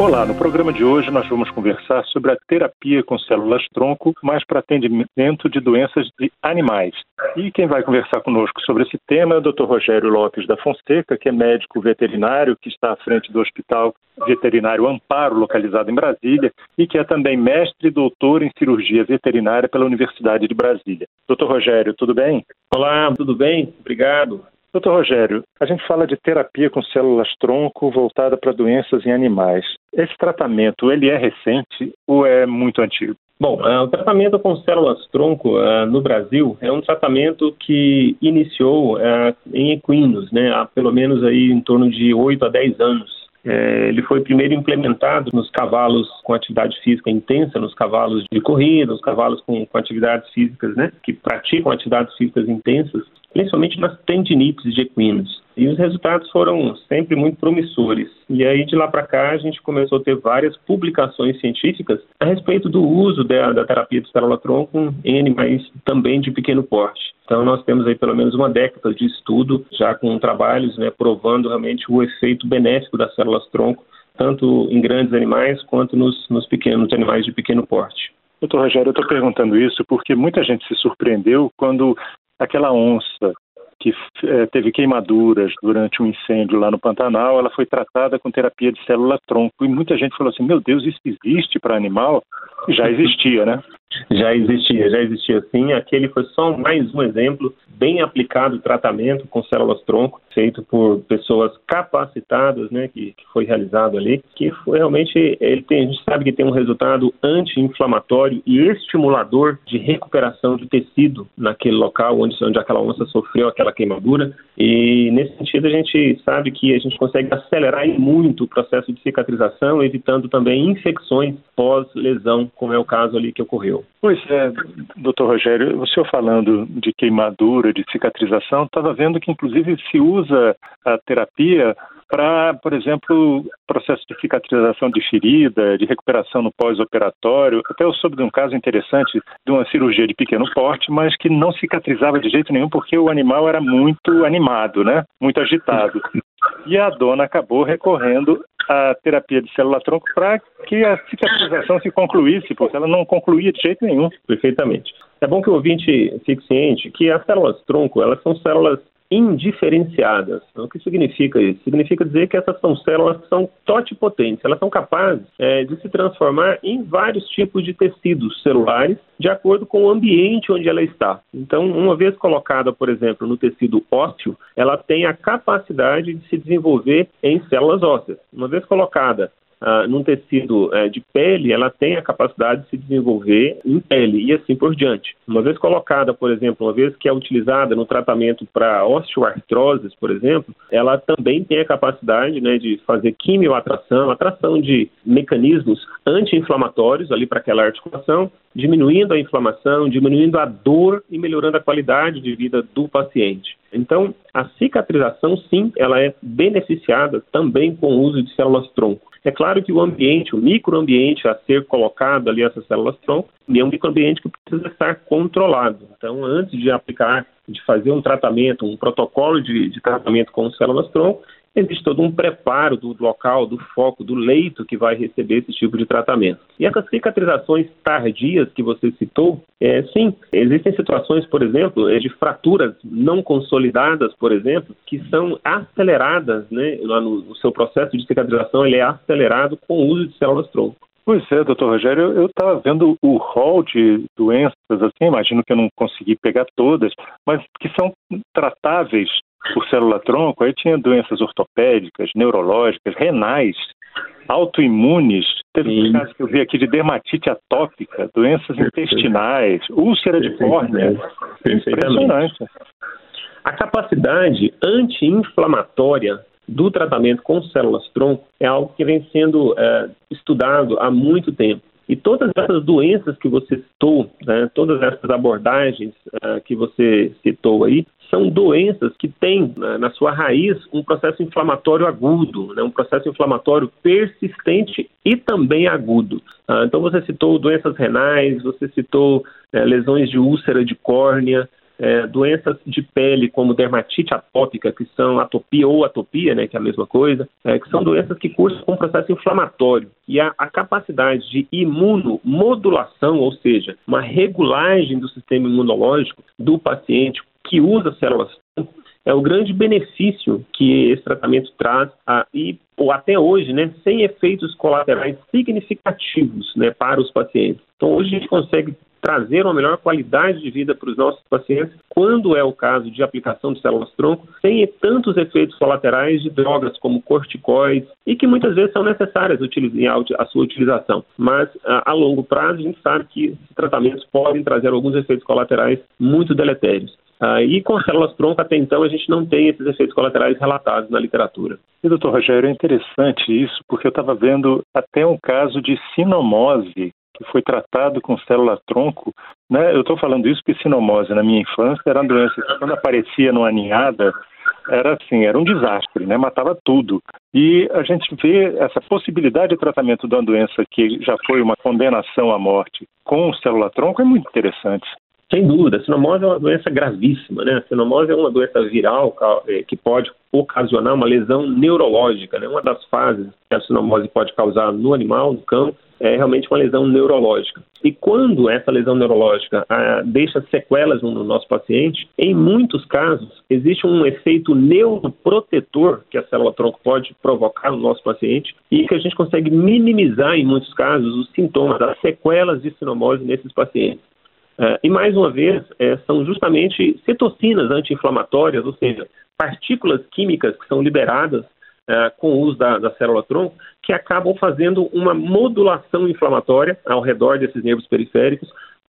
Olá, no programa de hoje nós vamos conversar sobre a terapia com células-tronco, mais para atendimento de doenças de animais. E quem vai conversar conosco sobre esse tema é o Dr. Rogério Lopes da Fonseca, que é médico veterinário, que está à frente do Hospital Veterinário Amparo, localizado em Brasília, e que é também mestre e doutor em cirurgia veterinária pela Universidade de Brasília. Dr. Rogério, tudo bem? Olá, tudo bem? Obrigado. Doutor Rogério, a gente fala de terapia com células-tronco voltada para doenças em animais. Esse tratamento, ele é recente ou é muito antigo? Bom, uh, o tratamento com células-tronco uh, no Brasil é um tratamento que iniciou uh, em equinos, né, há pelo menos aí em torno de 8 a 10 anos. É, ele foi primeiro implementado nos cavalos com atividade física intensa, nos cavalos de corrida, nos cavalos com, com atividades físicas, né, que praticam atividades físicas intensas, principalmente nas tendinites de equinos. E os resultados foram sempre muito promissores. E aí, de lá para cá, a gente começou a ter várias publicações científicas a respeito do uso da, da terapia de célula-tronco em animais também de pequeno porte. Então, nós temos aí pelo menos uma década de estudo, já com trabalhos né, provando realmente o efeito benéfico das células-tronco, tanto em grandes animais quanto nos, nos pequenos animais de pequeno porte. Doutor Rogério, eu estou perguntando isso porque muita gente se surpreendeu quando aquela onça que é, teve queimaduras durante um incêndio lá no Pantanal, ela foi tratada com terapia de célula-tronco. E muita gente falou assim: meu Deus, isso existe para animal? Já existia, né? Já existia, já existia sim. Aquele foi só mais um exemplo bem aplicado tratamento com células-tronco, feito por pessoas capacitadas, né, que, que, foi realizado ali, que foi realmente, ele tem, a gente sabe que tem um resultado anti-inflamatório e estimulador de recuperação de tecido naquele local onde, onde aquela onça sofreu aquela queimadura, e nesse sentido a gente sabe que a gente consegue acelerar muito o processo de cicatrização, evitando também infecções pós-lesão, como é o caso ali que ocorreu. Pois é, doutor Rogério, o senhor falando de queimadura, de cicatrização, estava vendo que inclusive se usa a terapia para, por exemplo, processo de cicatrização de ferida, de recuperação no pós-operatório. Até eu soube de um caso interessante de uma cirurgia de pequeno porte, mas que não cicatrizava de jeito nenhum porque o animal era muito animado, né? Muito agitado. E a dona acabou recorrendo à terapia de célula-tronco para que a cicatrização se concluísse, porque ela não concluía de jeito nenhum. Perfeitamente. É bom que o ouvinte fique ciente que as células-tronco, elas são células indiferenciadas. Então, o que significa isso? Significa dizer que essas são células que são totipotentes, elas são capazes é, de se transformar em vários tipos de tecidos celulares de acordo com o ambiente onde ela está. Então, uma vez colocada, por exemplo, no tecido ósseo, ela tem a capacidade de se desenvolver em células ósseas. Uma vez colocada ah, num tecido eh, de pele, ela tem a capacidade de se desenvolver em pele e assim por diante. Uma vez colocada, por exemplo, uma vez que é utilizada no tratamento para osteoartroses, por exemplo, ela também tem a capacidade né, de fazer quimioatração, atração de mecanismos anti-inflamatórios ali para aquela articulação, diminuindo a inflamação, diminuindo a dor e melhorando a qualidade de vida do paciente. Então, a cicatrização, sim, ela é beneficiada também com o uso de células-tronco. É claro que o ambiente, o microambiente a ser colocado ali, essas células-tronco, é um microambiente que precisa estar controlado. Então, antes de aplicar, de fazer um tratamento, um protocolo de, de tratamento com células-tronco, existe todo um preparo do local, do foco, do leito que vai receber esse tipo de tratamento. E essas cicatrizações tardias que você citou, é, sim, existem situações, por exemplo, é, de fraturas não consolidadas, por exemplo, que são aceleradas, né, no, no seu processo de cicatrização, ele é acelerado com o uso de células-tronco. Pois é, doutor Rogério, eu estava vendo o rol de doenças, assim, imagino que eu não consegui pegar todas, mas que são tratáveis por célula-tronco, aí tinha doenças ortopédicas, neurológicas, renais, autoimunes, teve um caso que eu vi aqui de dermatite atópica, doenças intestinais, úlcera de córnea. Impressionante. A capacidade anti-inflamatória do tratamento com células-tronco é algo que vem sendo é, estudado há muito tempo. E todas essas doenças que você citou, né, todas essas abordagens uh, que você citou aí, são doenças que têm né, na sua raiz um processo inflamatório agudo, né, um processo inflamatório persistente e também agudo. Ah, então você citou doenças renais, você citou é, lesões de úlcera de córnea, é, doenças de pele como dermatite atópica, que são atopia ou atopia, né, que é a mesma coisa, é, que são doenças que cursam com um processo inflamatório. E a, a capacidade de imunomodulação, ou seja, uma regulagem do sistema imunológico do paciente que usa células é o grande benefício que esse tratamento traz a, e ou até hoje, né, sem efeitos colaterais significativos né, para os pacientes. Então, hoje a gente consegue trazer uma melhor qualidade de vida para os nossos pacientes, quando é o caso de aplicação de células-tronco, sem tantos efeitos colaterais de drogas como corticoides e que muitas vezes são necessárias a sua utilização. Mas a, longo prazo a gente sabe que tratamentos podem trazer alguns efeitos colaterais muito deletérios. Ah, e com células-tronco, até então, a gente não tem esses efeitos colaterais relatados na literatura. E, doutor Rogério, é interessante isso, porque eu estava vendo até um caso de sinomose que foi tratado com célula-tronco. Né? Eu estou falando isso porque sinomose, na minha infância, era uma doença que, quando aparecia numa ninhada, era assim, era um desastre, né? matava tudo. E a gente vê essa possibilidade de tratamento de uma doença que já foi uma condenação à morte com célula-tronco é muito interessante. Sem dúvida, a sinomose é uma doença gravíssima, né? A sinomose é uma doença viral é, que pode ocasionar uma lesão neurológica, né? Uma das fases que a sinomose pode causar no animal, no cão, é realmente uma lesão neurológica. E quando essa lesão neurológica ah, deixa sequelas no nosso paciente, em muitos casos existe um efeito neuroprotetor que a célula-tronco pode provocar no nosso paciente e que a gente consegue minimizar, em muitos casos, os sintomas, as sequelas de sinomose nesses pacientes. Uh, e mais uma vez, é, são justamente citocinas anti-inflamatórias, ou seja, partículas químicas que são liberadas uh, com o uso da, da célula-tronco, que acabam fazendo uma modulação inflamatória ao redor desses nervos periféricos,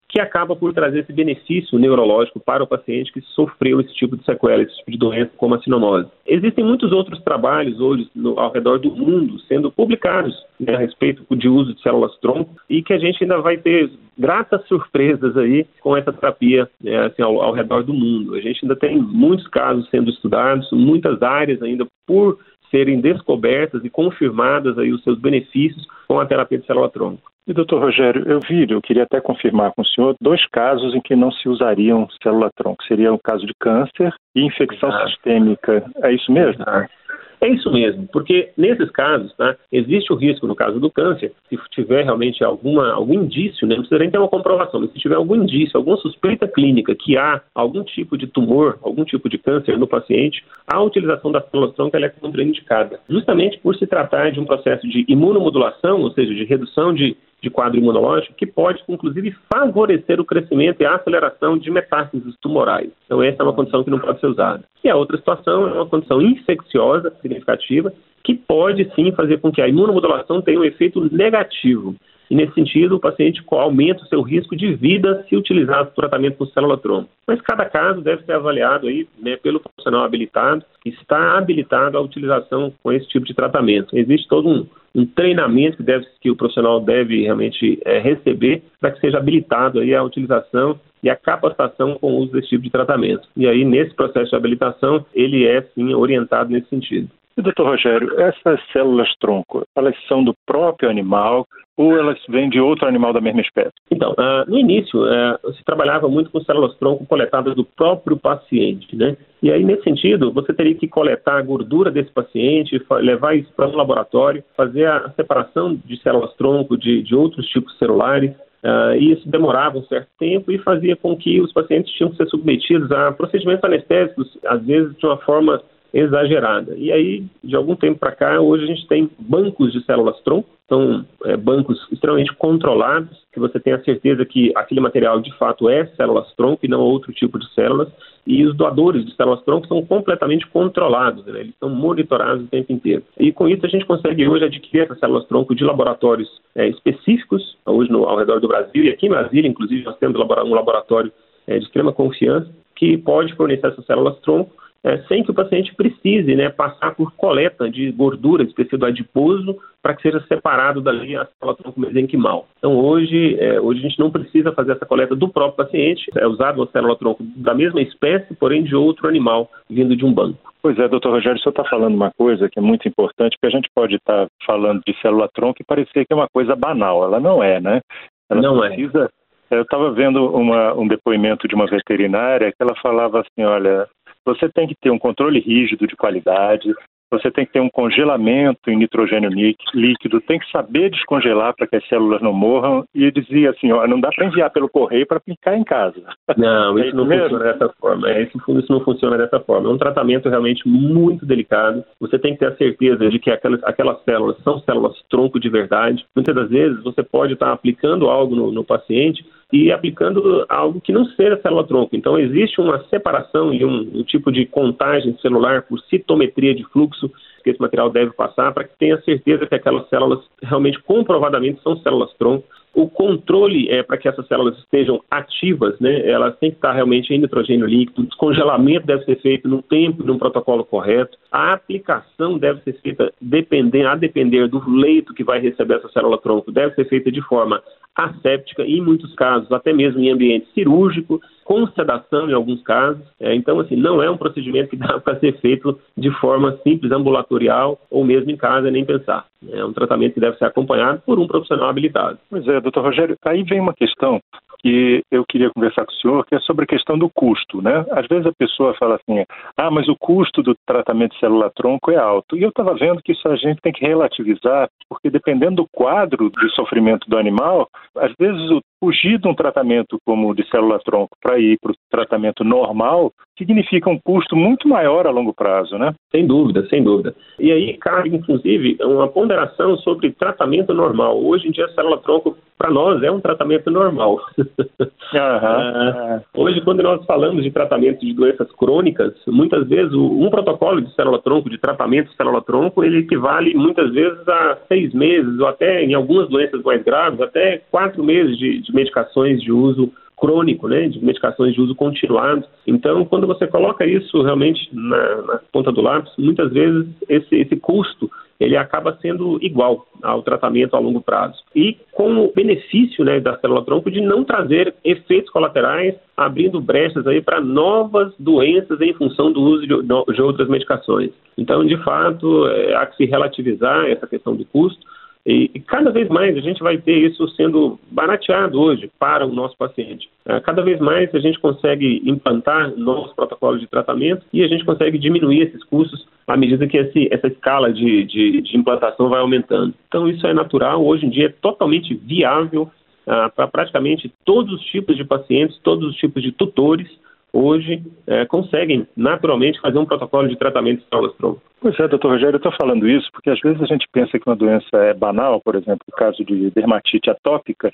que acaba por trazer esse benefício neurológico para o paciente que sofreu esse tipo de sequela, esse tipo de doença como a sinomose. Existem muitos outros trabalhos hoje no, ao redor do mundo sendo publicados né, a respeito de uso de células-tronco e que a gente ainda vai ter gratas surpresas aí com essa terapia né, assim, ao, ao redor do mundo. A gente ainda tem muitos casos sendo estudados, muitas áreas ainda por serem descobertas e confirmadas aí os seus benefícios com a terapia de célula-tronco. E, doutor Rogério, eu vi, eu queria até confirmar com o senhor, dois casos em que não se usariam célula-tronco. Seria o caso de câncer e infecção Exato. sistêmica. É isso mesmo? Exato. É isso mesmo, porque nesses casos, tá, existe o risco, no caso do câncer, se tiver realmente alguma, algum indício, né, não precisa nem ter uma comprovação, mas se tiver algum indício, alguma suspeita clínica que há algum tipo de tumor, algum tipo de câncer no paciente, a utilização da célula-tronco é contraindicada, justamente por se tratar de um processo de imunomodulação, ou seja, de redução de de quadro imunológico que pode, inclusive, favorecer o crescimento e a aceleração de metástases tumorais. Então, essa é uma condição que não pode ser usada. E a outra situação é uma condição infecciosa significativa que pode, sim, fazer com que a imunomodulação tenha um efeito negativo. E, nesse sentido, o paciente aumenta o seu risco de vida se utilizar o tratamento com célula-tronco. Mas cada caso deve ser avaliado aí, né, pelo profissional habilitado, que está habilitado à utilização com esse tipo de tratamento. Existe todo um, um treinamento que, deve, que o profissional deve realmente é, receber para que seja habilitado aí a utilização e a capacitação com o uso desse tipo de tratamento. E aí, nesse processo de habilitação, ele é, sim, orientado nesse sentido. Doutor Rogério, essas células-tronco, elas são do próprio animal ou elas vêm de outro animal da mesma espécie? Então, uh, no início, uh, se trabalhava muito com células-tronco coletadas do próprio paciente, né? E aí, nesse sentido, você teria que coletar a gordura desse paciente, levar isso para um laboratório, fazer a separação de células-tronco de, de outros tipos celulares, Uh, e isso demorava um certo tempo e fazia com que os pacientes tinham que ser submetidos a procedimentos anestésicos, às vezes de uma forma exagerada. E aí, de algum tempo para cá, hoje a gente tem bancos de células-tronco, são é, bancos extremamente controlados, que você tem a certeza que aquele material de fato é células-tronco e não outro tipo de células, e os doadores de células-tronco são completamente controlados, né? eles são monitorados o tempo inteiro. E com isso a gente consegue hoje adquirir essas células-tronco de laboratórios é, específicos, hoje no, ao redor do Brasil, e aqui em Brasília, inclusive, nós temos um laboratório é, de extrema confiança, que pode fornecer essas células-tronco é, sem que o paciente precise né, passar por coleta de gordura, de tecido adiposo, para que seja separado dali a célula-tronco mesenquimal. Então, hoje, é, hoje a gente não precisa fazer essa coleta do próprio paciente, é usado uma célula-tronco da mesma espécie, porém de outro animal, vindo de um banco. Pois é, doutor Rogério, o senhor está falando uma coisa que é muito importante, porque a gente pode estar tá falando de célula-tronco e parecer que é uma coisa banal. Ela não é, né? Ela não é. precisa... é. Eu estava vendo uma, um depoimento de uma veterinária que ela falava assim, olha, você tem que ter um controle rígido de qualidade, você tem que ter um congelamento em nitrogênio líquido, tem que saber descongelar para que as células não morram. E dizia assim: ó, não dá para enviar pelo correio para aplicar em casa. Não, isso é não mesmo? funciona dessa forma. É, isso, isso não funciona dessa forma. É um tratamento realmente muito delicado. Você tem que ter a certeza de que aquelas, aquelas células são células tronco de verdade. Muitas das vezes você pode estar aplicando algo no, no paciente e aplicando algo que não seja célula-tronco. Então, existe uma separação e um, um, tipo de contagem celular por citometria de fluxo que esse material deve passar para que tenha certeza que aquelas células realmente comprovadamente são células-tronco o controle é para que essas células estejam ativas, né? Elas têm que estar realmente em nitrogênio líquido. O descongelamento deve ser feito no tempo, num protocolo correto. A aplicação deve ser feita dependendo, a depender do leito que vai receber essa célula tronco, deve ser feita de forma asséptica e, em muitos casos, até mesmo em ambiente cirúrgico, com sedação em alguns casos. É, então, assim, não é um procedimento que dá para ser feito de forma simples, ambulatorial ou mesmo em casa, nem pensar. É um tratamento que deve ser acompanhado por um profissional habilitado. Pois é, doutor Rogério, aí vem uma questão que eu queria conversar com o senhor, que é sobre a questão do custo, né? Às vezes a pessoa fala assim, ah, mas o custo do tratamento de célula-tronco é alto. E eu estava vendo que isso a gente tem que relativizar, porque dependendo do quadro de sofrimento do animal, às vezes o fugir de um tratamento como o de célula-tronco para ir para o tratamento normal significa um custo muito maior a longo prazo, né? Sem dúvida, sem dúvida. E aí cabe, inclusive, uma ponderação sobre tratamento normal. Hoje em dia, a célula-tronco, para nós, é um tratamento normal. Uhum. hoje, quando nós falamos de tratamento de doenças crônicas, muitas vezes um protocolo de célula-tronco, de tratamento de célula-tronco, ele equivale muitas vezes a seis meses, ou até, em algumas doenças mais graves, até quatro meses de, de medicações de uso crônico, né, de medicações de uso continuado. Então, quando você coloca isso realmente na, na ponta do lápis, muitas vezes esse, esse custo ele acaba sendo igual ao tratamento a longo prazo. E com o benefício né, da célula-tronco de não trazer efeitos colaterais, abrindo brechas aí para novas doenças em função do uso de, de outras medicações. Então, de fato, é, há que se relativizar essa questão do custo, e, e, cada vez mais a gente vai ter isso sendo barateado hoje para o nosso paciente. Uh, cada vez mais a gente consegue implantar novos protocolos de tratamento e a gente consegue diminuir esses custos à medida que esse, essa escala de, de, de, implantação vai aumentando. Então isso é natural, hoje em dia é totalmente viável uh, para praticamente todos os tipos de pacientes, todos os tipos de tutores hoje é, conseguem naturalmente fazer um protocolo de tratamento de células-tronco. Pois é, doutor Rogério, eu estou falando isso porque às vezes a gente pensa que uma doença é banal, por exemplo, o caso de dermatite atópica,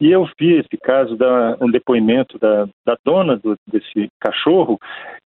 e eu vi esse caso, da, um depoimento da, da dona do, desse cachorro,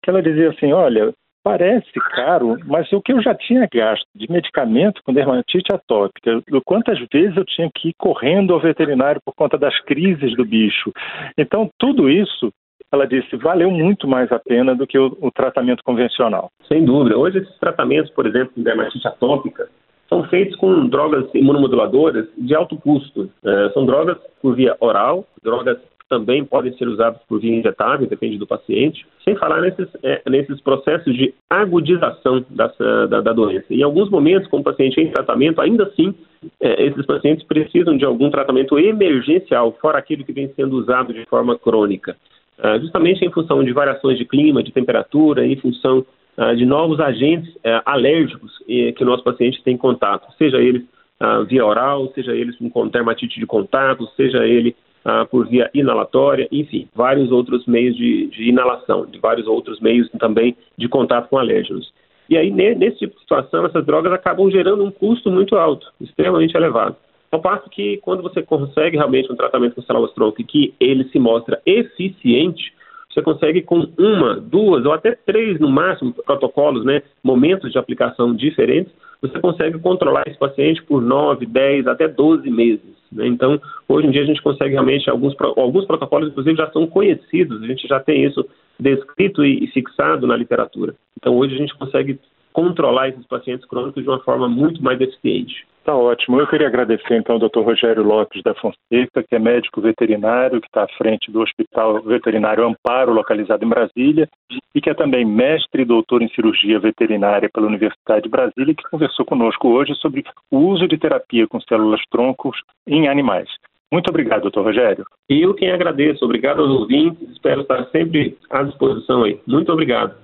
que ela dizia assim, olha, parece caro, mas o que eu já tinha gasto de medicamento com dermatite atópica, quantas vezes eu tinha que ir correndo ao veterinário por conta das crises do bicho. Então, tudo isso ela disse, valeu muito mais a pena do que o, o tratamento convencional. Sem dúvida. Hoje esses tratamentos, por exemplo, de dermatite atópica, são feitos com drogas imunomoduladoras de alto custo. É, são drogas por via oral, drogas também podem ser usadas por via injetável, depende do paciente, sem falar nesses, é, nesses processos de agudização dessa, da, da, doença. Em alguns momentos, com o paciente em tratamento, ainda assim, é, esses pacientes precisam de algum tratamento emergencial, fora aquilo que vem sendo usado de forma crônica. Ah, justamente em função de variações de clima, de temperatura, em função ah, de novos agentes eh, alérgicos que o nosso paciente tem contato, seja eles ah, via oral, seja eles com dermatite de contato, seja ele por via inalatória, enfim, vários outros meios de, de, inalação, de vários outros meios também de contato com alérgenos. E aí, nesse tipo de situação, essas drogas acabam gerando um custo muito alto, extremamente elevado. Ao passo que quando você consegue realmente um tratamento com célula-tronco e que ele se mostra eficiente, você consegue com uma, duas ou até três no máximo protocolos, né, momentos de aplicação diferentes, você consegue controlar esse paciente por 9, 10, até 12 meses. Né? Então, hoje em dia a gente consegue realmente, alguns, alguns protocolos inclusive já são conhecidos, a gente já tem isso descrito e fixado na literatura. Então, hoje a gente consegue controlar esses pacientes crônicos de uma forma muito mais eficiente. Tá ótimo. Eu queria agradecer então ao Dr. Rogério Lopes da Fonseca, que é médico veterinário, que está à frente do Hospital Veterinário Amparo, localizado em Brasília, e que é também mestre e doutor em cirurgia veterinária pela Universidade de Brasília, que conversou conosco hoje sobre o uso de terapia com células troncos em animais. Muito obrigado, doutor Rogério. E eu quem agradeço. Obrigado aos ouvintes. Espero estar sempre à disposição aí. Muito obrigado.